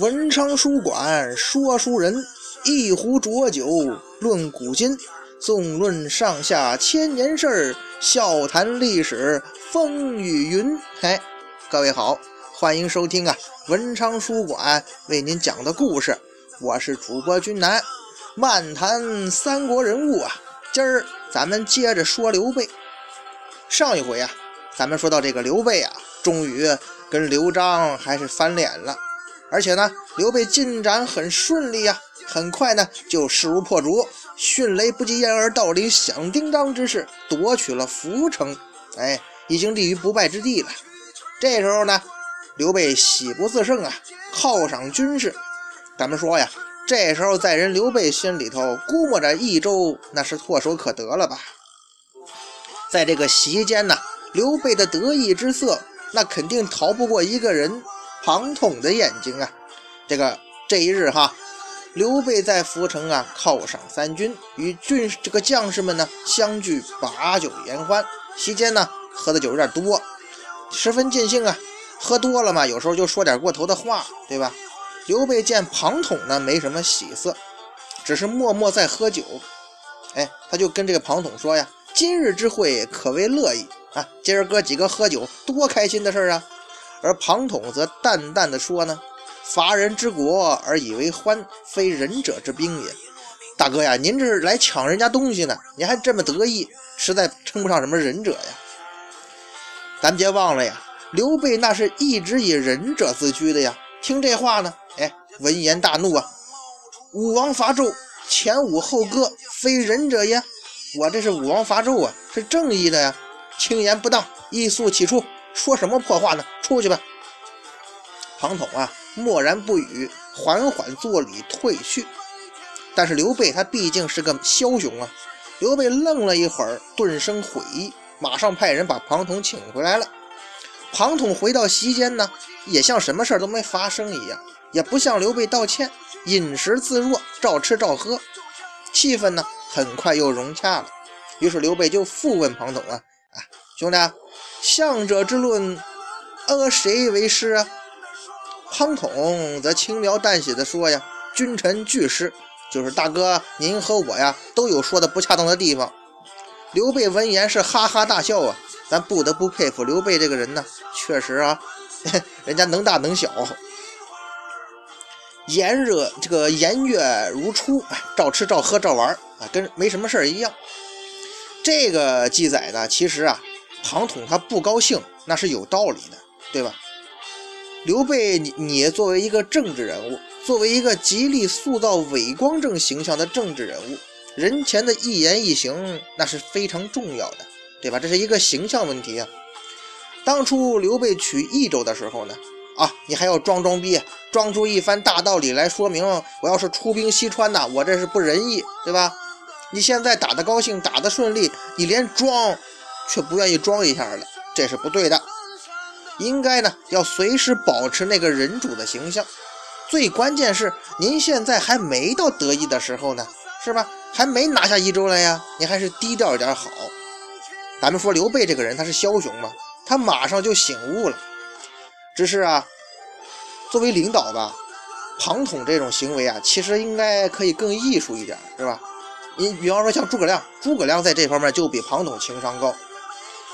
文昌书馆说书人，一壶浊酒论古今，纵论上下千年事儿，笑谈历史风雨云。嘿，各位好，欢迎收听啊文昌书馆为您讲的故事，我是主播君南，漫谈三国人物啊。今儿咱们接着说刘备。上一回啊，咱们说到这个刘备啊，终于跟刘璋还是翻脸了。而且呢，刘备进展很顺利呀，很快呢就势如破竹，迅雷不及掩耳盗铃响叮当之势夺取了涪城，哎，已经立于不败之地了。这时候呢，刘备喜不自胜啊，犒赏军士。咱们说呀，这时候在人刘备心里头，估摸着益州那是唾手可得了吧？在这个席间呢，刘备的得意之色，那肯定逃不过一个人。庞统的眼睛啊，这个这一日哈，刘备在涪城啊犒赏三军，与军这个将士们呢相聚把酒言欢。席间呢喝的酒有点多，十分尽兴啊。喝多了嘛，有时候就说点过头的话，对吧？刘备见庞统呢没什么喜色，只是默默在喝酒。哎，他就跟这个庞统说呀：“今日之会可谓乐意啊，今儿哥几个喝酒多开心的事儿啊！”而庞统则淡淡的说呢：“伐人之国而以为欢，非仁者之兵也。大哥呀，您这是来抢人家东西呢，你还这么得意，实在称不上什么仁者呀。咱别忘了呀，刘备那是一直以仁者自居的呀。听这话呢，哎，闻言大怒啊！武王伐纣，前武后歌，非仁者也。我这是武王伐纣啊，是正义的呀。轻言不当，一速起出。”说什么破话呢？出去吧！庞统啊，默然不语，缓缓作礼退去。但是刘备他毕竟是个枭雄啊，刘备愣了一会儿，顿生悔意，马上派人把庞统请回来了。庞统回到席间呢，也像什么事都没发生一样，也不向刘备道歉，饮食自若，照吃照喝，气氛呢很快又融洽了。于是刘备就复问庞统啊，啊，兄弟。相者之论，呃，谁为师啊？庞统则轻描淡写的说呀：“君臣俱师，就是大哥，您和我呀都有说的不恰当的地方。”刘备闻言是哈哈大笑啊，咱不得不佩服刘备这个人呢，确实啊，人家能大能小，炎热这个炎月如初，照吃照喝照玩啊，跟没什么事儿一样。这个记载呢，其实啊。庞统他不高兴，那是有道理的，对吧？刘备，你你作为一个政治人物，作为一个极力塑造伪光正形象的政治人物，人前的一言一行那是非常重要的，对吧？这是一个形象问题啊。当初刘备取益州的时候呢，啊，你还要装装逼，装出一番大道理来说明，我要是出兵西川呐，我这是不仁义，对吧？你现在打得高兴，打得顺利，你连装。却不愿意装一下了，这是不对的。应该呢，要随时保持那个人主的形象。最关键是，您现在还没到得意的时候呢，是吧？还没拿下益州来呀，你还是低调一点好。咱们说刘备这个人，他是枭雄嘛，他马上就醒悟了。只是啊，作为领导吧，庞统这种行为啊，其实应该可以更艺术一点，是吧？你比方说像诸葛亮，诸葛亮在这方面就比庞统情商高。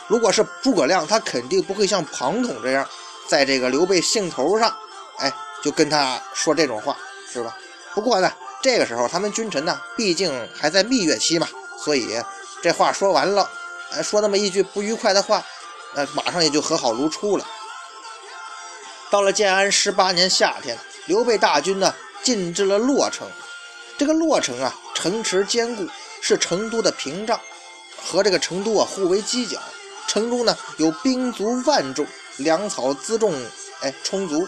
如果是诸葛亮，他肯定不会像庞统这样，在这个刘备兴头上，哎，就跟他说这种话，是吧？不过呢，这个时候他们君臣呢，毕竟还在蜜月期嘛，所以这话说完了，哎，说那么一句不愉快的话，那马上也就和好如初了。到了建安十八年夏天，刘备大军呢进至了洛城，这个洛城啊，城池坚固，是成都的屏障，和这个成都啊互为犄角。城中呢有兵卒万众，粮草辎重哎充足，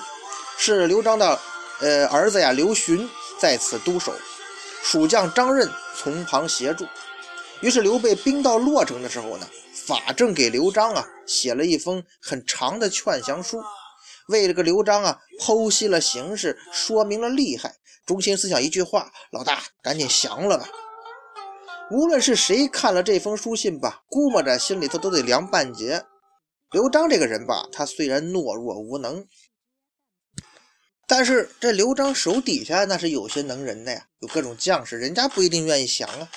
是刘璋的呃儿子呀刘询在此督守，蜀将张任从旁协助。于是刘备兵到洛城的时候呢，法正给刘璋啊写了一封很长的劝降书，为这个刘璋啊剖析了形势，说明了厉害，中心思想一句话：老大赶紧降了吧。无论是谁看了这封书信吧，估摸着心里头都得凉半截。刘璋这个人吧，他虽然懦弱无能，但是这刘璋手底下那是有些能人的呀，有各种将士，人家不一定愿意降啊。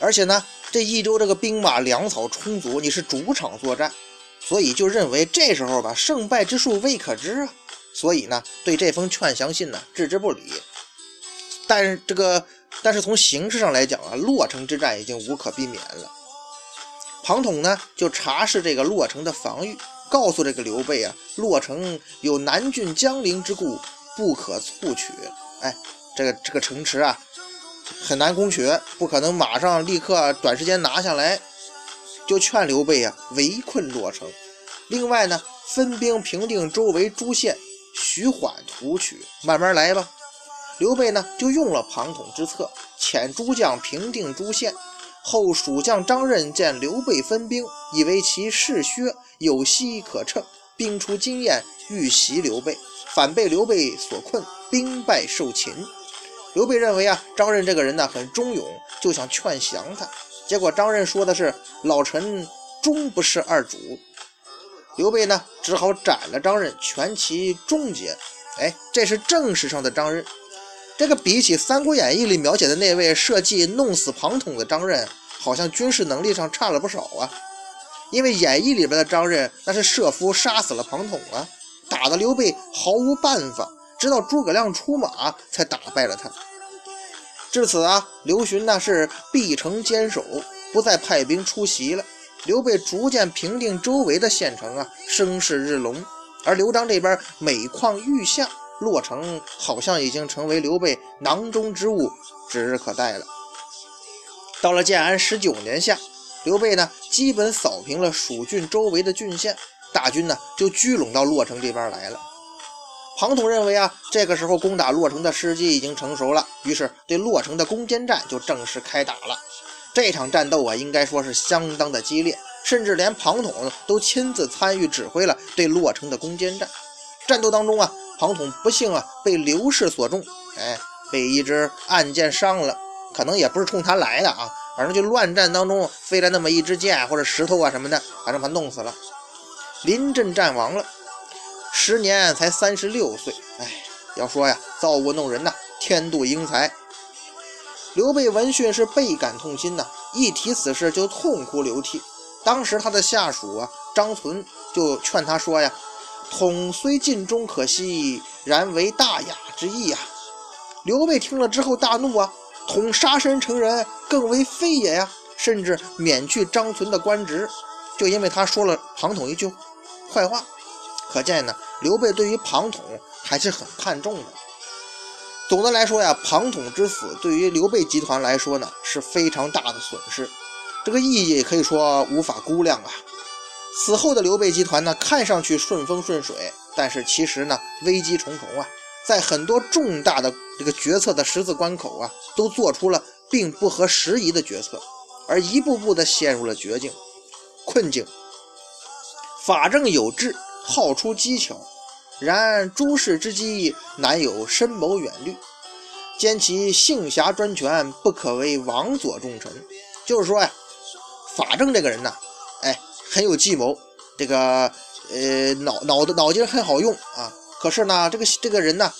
而且呢，这益州这个兵马粮草充足，你是主场作战，所以就认为这时候吧，胜败之数未可知啊。所以呢，对这封劝降信呢置之不理。但是这个，但是从形式上来讲啊，洛城之战已经无可避免了。庞统呢就查视这个洛城的防御，告诉这个刘备啊，洛城有南郡江陵之故，不可速取。哎，这个这个城池啊。很难攻取，不可能马上立刻短时间拿下来，就劝刘备啊围困洛城。另外呢，分兵平定周围诸县，徐缓图取，慢慢来吧。刘备呢就用了庞统之策，遣诸将平定诸县。后蜀将张任见刘备分兵，以为其势削，有隙可乘，兵出经验，欲袭刘备，反被刘备所困，兵败受擒。刘备认为啊，张任这个人呢很忠勇，就想劝降他。结果张任说的是：“老臣终不是二主。”刘备呢只好斩了张任，全其终结。哎，这是正史上的张任。这个比起《三国演义》里描写的那位设计弄死庞统的张任，好像军事能力上差了不少啊。因为演义里边的张任那是设伏杀死了庞统啊，打的刘备毫无办法。直到诸葛亮出马，才打败了他。至此啊，刘询那是闭城坚守，不再派兵出袭了。刘备逐渐平定周围的县城啊，声势日隆。而刘璋这边每况愈下，洛城好像已经成为刘备囊中之物，指日可待了。到了建安十九年夏，刘备呢基本扫平了蜀郡周围的郡县，大军呢就聚拢到洛城这边来了。庞统认为啊，这个时候攻打洛城的时机已经成熟了，于是对洛城的攻坚战就正式开打了。这场战斗啊，应该说是相当的激烈，甚至连庞统都亲自参与指挥了对洛城的攻坚战。战斗当中啊，庞统不幸啊被刘氏所中，哎，被一支暗箭伤了，可能也不是冲他来的啊，反正就乱战当中飞来那么一支箭或者石头啊什么的，反正把他弄死了，临阵战亡了。十年才三十六岁，哎，要说呀，造物弄人呐，天妒英才。刘备闻讯是倍感痛心呐，一提此事就痛哭流涕。当时他的下属啊，张存就劝他说呀：“统虽尽忠可惜，然为大雅之意啊。”刘备听了之后大怒啊，统杀身成仁，更为非也呀，甚至免去张存的官职，就因为他说了庞统一句坏话。可见呢，刘备对于庞统还是很看重的。总的来说呀，庞统之死对于刘备集团来说呢是非常大的损失，这个意义可以说无法估量啊。此后的刘备集团呢，看上去顺风顺水，但是其实呢危机重重啊，在很多重大的这个决策的十字关口啊，都做出了并不合时宜的决策，而一步步的陷入了绝境、困境。法正有志。好出机巧，然诸事之机难有深谋远虑，兼其性侠专权，不可为王佐重臣。就是说呀，法正这个人呢，哎，很有计谋，这个呃脑脑子脑筋很好用啊。可是呢，这个这个人呢，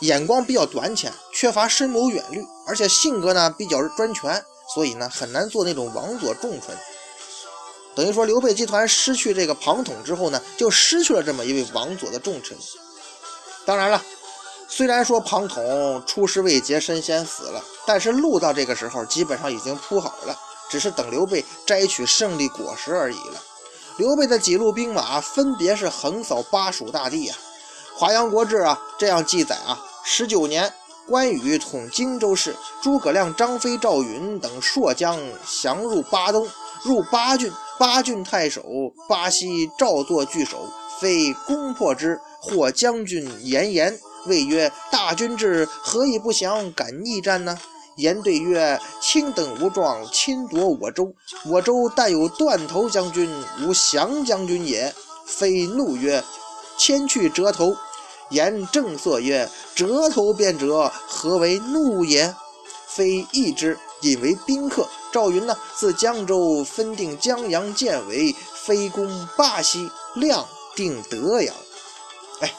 眼光比较短浅，缺乏深谋远虑，而且性格呢比较专权，所以呢很难做那种王佐重臣。等于说，刘备集团失去这个庞统之后呢，就失去了这么一位王佐的重臣。当然了，虽然说庞统出师未捷身先死了，但是路到这个时候基本上已经铺好了，只是等刘备摘取胜利果实而已了。刘备的几路兵马分别是横扫巴蜀大地啊，《华阳国志》啊这样记载啊：十九年，关羽统荆州市，诸葛亮、张飞、赵云等朔将降入巴东，入巴郡。巴郡太守巴西赵作拒守，非攻破之，或将军严言谓曰：“大军至，何以不降？敢逆战呢？”言对曰：“卿等无状，侵夺我州，我州但有断头将军，无降将军也。”非怒曰：“迁去折头。”言正色曰：“折头便折，何为怒也？”非义之，引为宾客。赵云呢，自江州分定江阳建为，非攻巴西，亮定德阳。哎，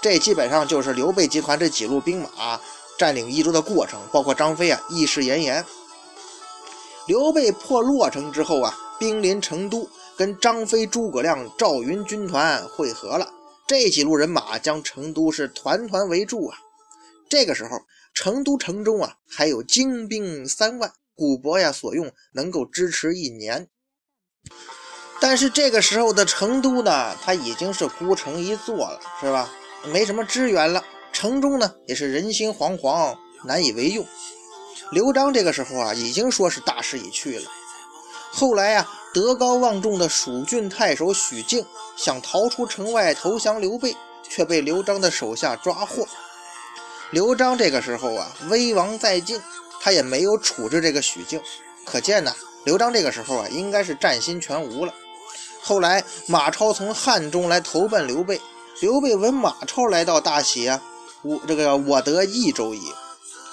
这基本上就是刘备集团这几路兵马占领益州的过程，包括张飞啊，义士严颜。刘备破洛城之后啊，兵临成都，跟张飞、诸葛亮、赵云军团会合了。这几路人马将成都是团团围住啊。这个时候，成都城中啊还有精兵三万，古伯呀所用，能够支持一年。但是这个时候的成都呢，它已经是孤城一座了，是吧？没什么支援了，城中呢也是人心惶惶，难以为用。刘璋这个时候啊，已经说是大势已去了。后来啊，德高望重的蜀郡太守许靖想逃出城外投降刘备，却被刘璋的手下抓获。刘璋这个时候啊，威王在晋，他也没有处置这个许靖，可见呢，刘璋这个时候啊，应该是战心全无了。后来马超从汉中来投奔刘备，刘备闻马超来到，大喜啊，我这个我得益州矣，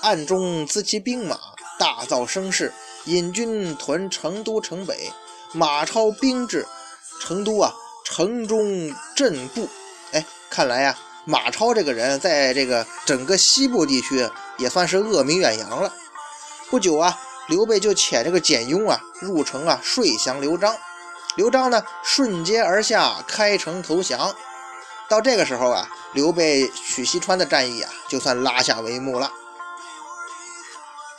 暗中资其兵马，大造声势，引军屯成都城北。马超兵至成都啊，城中震怖。哎，看来呀。马超这个人，在这个整个西部地区也算是恶名远扬了。不久啊，刘备就遣这个简雍啊入城啊睡降刘璋。刘璋呢顺阶而下，开城投降。到这个时候啊，刘备取西川的战役啊就算拉下帷幕了。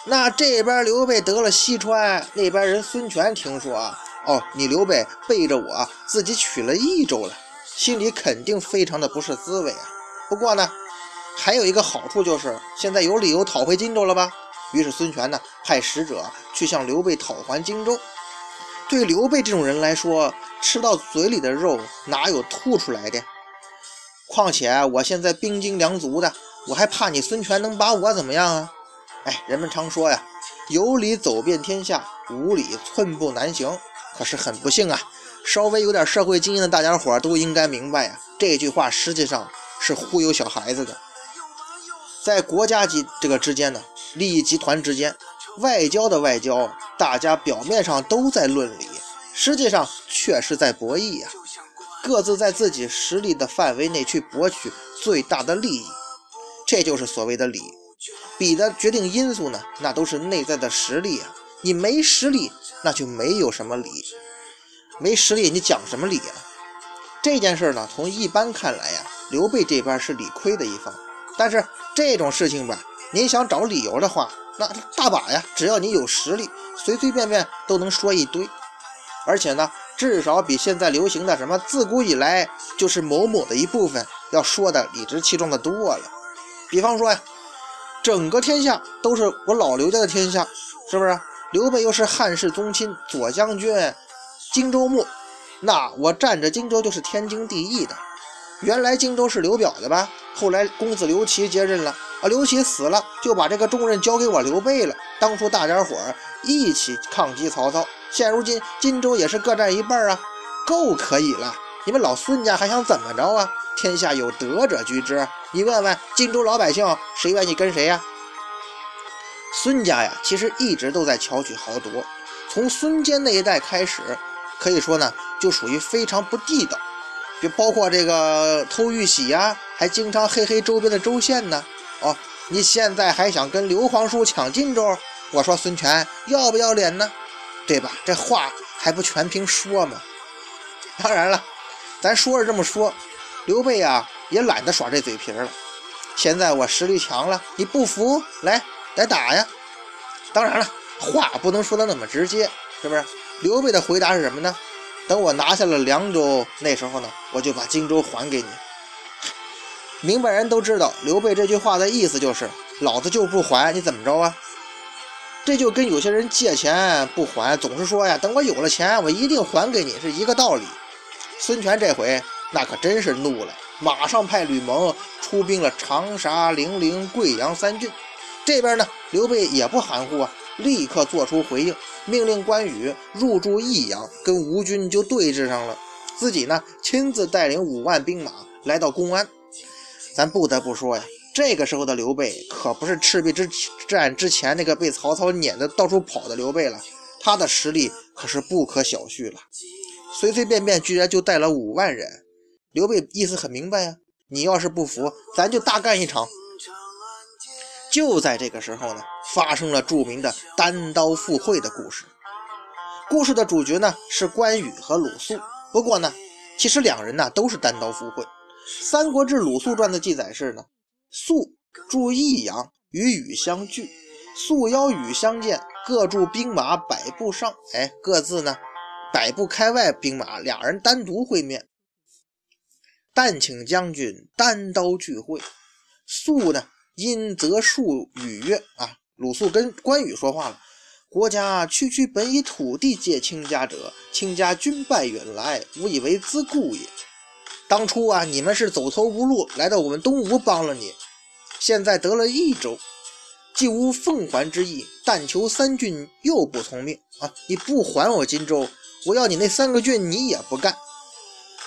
那这边刘备得了西川，那边人孙权听说啊，哦，你刘备背着我自己取了益州了，心里肯定非常的不是滋味啊。不过呢，还有一个好处就是现在有理由讨回荆州了吧？于是孙权呢派使者去向刘备讨还荆州。对刘备这种人来说，吃到嘴里的肉哪有吐出来的？况且我现在兵精粮足的，我还怕你孙权能把我怎么样啊？哎，人们常说呀，有理走遍天下，无理寸步难行。可是很不幸啊，稍微有点社会经验的大家伙都应该明白呀，这句话实际上。是忽悠小孩子的，在国家级这个之间呢，利益集团之间，外交的外交，大家表面上都在论理，实际上却是在博弈呀，各自在自己实力的范围内去博取最大的利益，这就是所谓的理。比的决定因素呢，那都是内在的实力啊，你没实力，那就没有什么理，没实力你讲什么理啊？这件事呢，从一般看来呀。刘备这边是理亏的一方，但是这种事情吧，您想找理由的话，那大把呀。只要你有实力，随随便便都能说一堆。而且呢，至少比现在流行的什么自古以来就是某某的一部分要说的理直气壮的多了。比方说呀，整个天下都是我老刘家的天下，是不是？刘备又是汉室宗亲，左将军，荆州牧，那我占着荆州就是天经地义的。原来荆州是刘表的吧？后来公子刘琦接任了啊，刘琦死了，就把这个重任交给我刘备了。当初大家伙儿一起抗击曹操，现如今荆州也是各占一半啊，够可以了。你们老孙家还想怎么着啊？天下有德者居之，你问问荆州老百姓，谁愿意跟谁呀？孙家呀，其实一直都在巧取豪夺，从孙坚那一代开始，可以说呢，就属于非常不地道。就包括这个偷玉玺呀，还经常黑黑周边的州县呢。哦，你现在还想跟刘皇叔抢荆州？我说孙权要不要脸呢？对吧？这话还不全凭说吗？当然了，咱说是这么说，刘备啊也懒得耍这嘴皮了。现在我实力强了，你不服来来打呀！当然了，话不能说的那么直接，是不是？刘备的回答是什么呢？等我拿下了凉州，那时候呢，我就把荆州还给你。明白人都知道，刘备这句话的意思就是，老子就不还，你怎么着啊？这就跟有些人借钱不还，总是说呀，等我有了钱，我一定还给你，是一个道理。孙权这回那可真是怒了，马上派吕蒙出兵了长沙、零陵、贵阳三郡。这边呢，刘备也不含糊啊，立刻做出回应。命令关羽入驻益阳，跟吴军就对峙上了。自己呢，亲自带领五万兵马来到公安。咱不得不说呀，这个时候的刘备可不是赤壁之战之前那个被曹操撵得到处跑的刘备了，他的实力可是不可小觑了。随随便便居然就带了五万人，刘备意思很明白呀，你要是不服，咱就大干一场。就在这个时候呢，发生了著名的单刀赴会的故事。故事的主角呢是关羽和鲁肃。不过呢，其实两人呢都是单刀赴会。《三国志·鲁肃传》的记载是呢，肃住益阳，与羽相聚，肃邀羽相见，各驻兵马百步上。哎，各自呢百步开外兵马，俩人单独会面。但请将军单刀聚会。肃呢？因则数语曰：“啊，鲁肃跟关羽说话了。国家区区本以土地借卿家者，卿家军败远来，无以为资故也。当初啊，你们是走投无路，来到我们东吴帮了你。现在得了益州，既无奉还之意，但求三郡又不从命啊！你不还我荆州，我要你那三个郡，你也不干。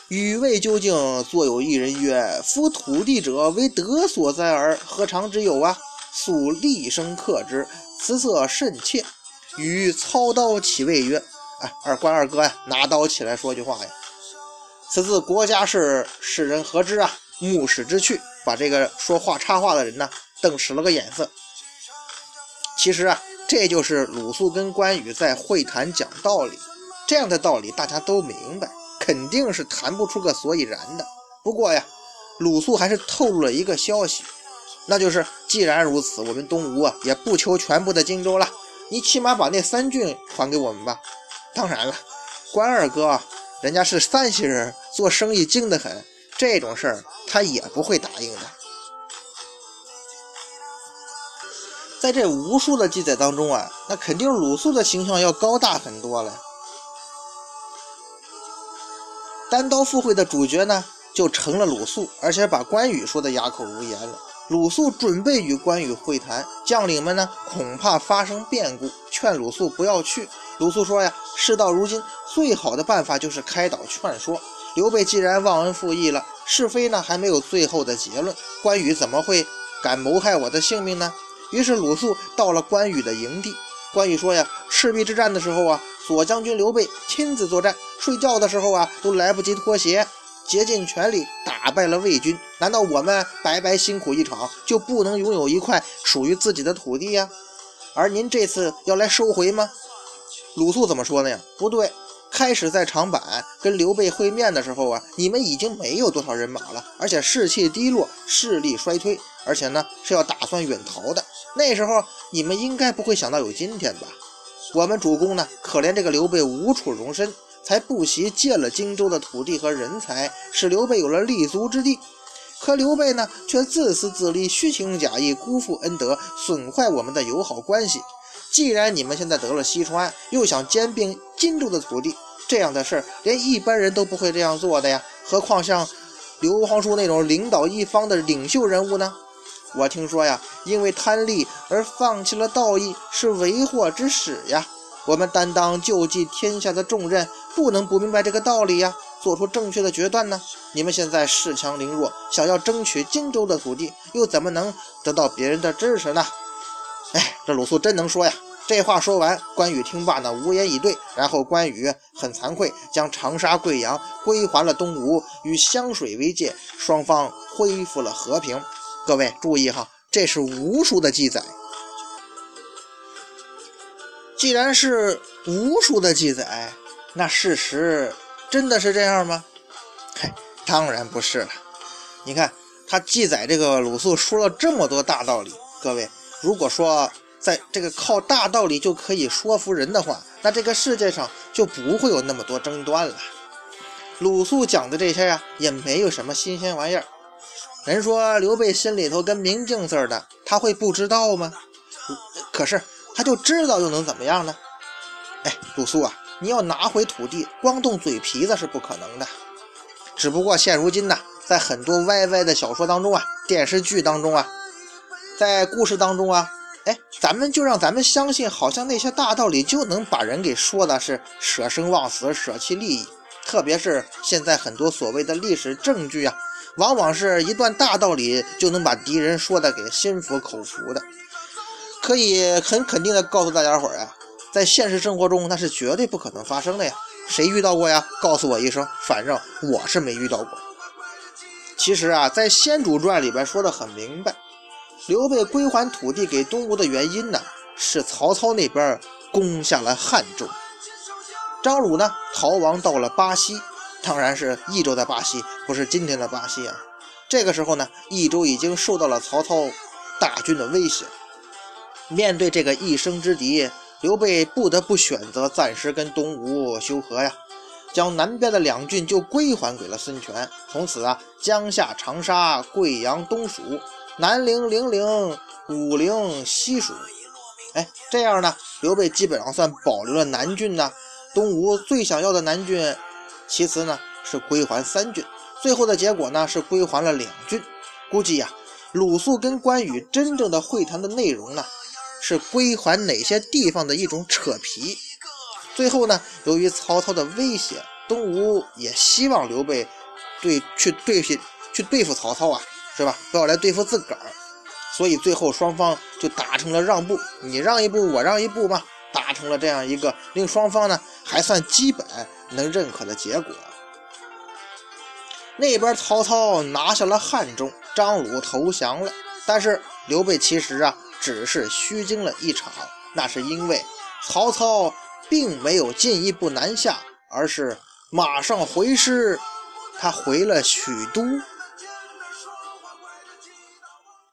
语未究竟，坐有一人曰：“夫土地者，为德所在耳，何尝之有啊？”素厉声克之，辞色甚切。与操刀起谓曰：“哎，二关二哥呀，拿刀起来说句话呀！此次国家事，世人何知啊？目使之去，把这个说话插话的人呢，瞪使了个眼色。其实啊，这就是鲁肃跟关羽在会谈讲道理，这样的道理大家都明白。”肯定是谈不出个所以然的。不过呀，鲁肃还是透露了一个消息，那就是既然如此，我们东吴啊也不求全部的荆州了，你起码把那三郡还给我们吧。当然了，关二哥人家是山西人，做生意精得很，这种事儿他也不会答应的。在这无数的记载当中啊，那肯定鲁肃的形象要高大很多了。单刀赴会的主角呢，就成了鲁肃，而且把关羽说的哑口无言了。鲁肃准备与关羽会谈，将领们呢恐怕发生变故，劝鲁肃不要去。鲁肃说呀，事到如今，最好的办法就是开导劝说。刘备既然忘恩负义了，是非呢还没有最后的结论，关羽怎么会敢谋害我的性命呢？于是鲁肃到了关羽的营地。关羽说呀，赤壁之战的时候啊。左将军刘备亲自作战，睡觉的时候啊，都来不及脱鞋，竭尽全力打打败了魏军。难道我们白白辛苦一场，就不能拥有一块属于自己的土地呀？而您这次要来收回吗？鲁肃怎么说的呀？不对，开始在长坂跟刘备会面的时候啊，你们已经没有多少人马了，而且士气低落，势力衰退，而且呢是要打算远逃的。那时候你们应该不会想到有今天吧？我们主公呢，可怜这个刘备无处容身，才不惜借了荆州的土地和人才，使刘备有了立足之地。可刘备呢，却自私自利，虚情假意，辜负恩德，损坏我们的友好关系。既然你们现在得了西川，又想兼并荆州的土地，这样的事儿，连一般人都不会这样做的呀，何况像刘皇叔那种领导一方的领袖人物呢？我听说呀，因为贪利而放弃了道义，是为祸之始呀。我们担当救济天下的重任，不能不明白这个道理呀，做出正确的决断呢。你们现在恃强凌弱，想要争取荆州的土地，又怎么能得到别人的支持呢？哎，这鲁肃真能说呀！这话说完，关羽听罢呢，无言以对。然后关羽很惭愧，将长沙、贵阳归还了东吴，与湘水为界，双方恢复了和平。各位注意哈，这是无数的记载。既然是无数的记载，那事实真的是这样吗？嘿，当然不是了。你看他记载这个鲁肃说了这么多大道理，各位，如果说在这个靠大道理就可以说服人的话，那这个世界上就不会有那么多争端了。鲁肃讲的这些呀，也没有什么新鲜玩意儿。人说刘备心里头跟明镜似的，他会不知道吗？可是他就知道又能怎么样呢？哎，鲁肃啊，你要拿回土地，光动嘴皮子是不可能的。只不过现如今呢，在很多歪歪的小说当中啊，电视剧当中啊，在故事当中啊，哎，咱们就让咱们相信，好像那些大道理就能把人给说的是舍生忘死、舍弃利益。特别是现在很多所谓的历史证据啊。往往是一段大道理就能把敌人说的给心服口服的，可以很肯定的告诉大家伙儿啊，在现实生活中那是绝对不可能发生的呀！谁遇到过呀？告诉我一声，反正我是没遇到过。其实啊，在《先主传》里边说的很明白，刘备归还土地给东吴的原因呢，是曹操那边攻下了汉中，张鲁呢逃亡到了巴西，当然是益州的巴西，不是今天的巴西啊。这个时候呢，益州已经受到了曹操大军的威胁，面对这个一生之敌。刘备不得不选择暂时跟东吴修和呀，将南边的两郡就归还给了孙权。从此啊，江夏、长沙、贵阳东蜀，南陵、零陵、武陵西蜀。哎，这样呢，刘备基本上算保留了南郡呢。东吴最想要的南郡，其次呢是归还三郡，最后的结果呢是归还了两郡。估计呀，鲁肃跟关羽真正的会谈的内容呢？是归还哪些地方的一种扯皮。最后呢，由于曹操的威胁，东吴也希望刘备对去对去对付曹操啊，是吧？不要来对付自个儿。所以最后双方就达成了让步，你让一步，我让一步嘛，达成了这样一个令双方呢还算基本能认可的结果。那边曹操拿下了汉中，张鲁投降了，但是刘备其实啊。只是虚惊了一场，那是因为曹操并没有进一步南下，而是马上回师，他回了许都。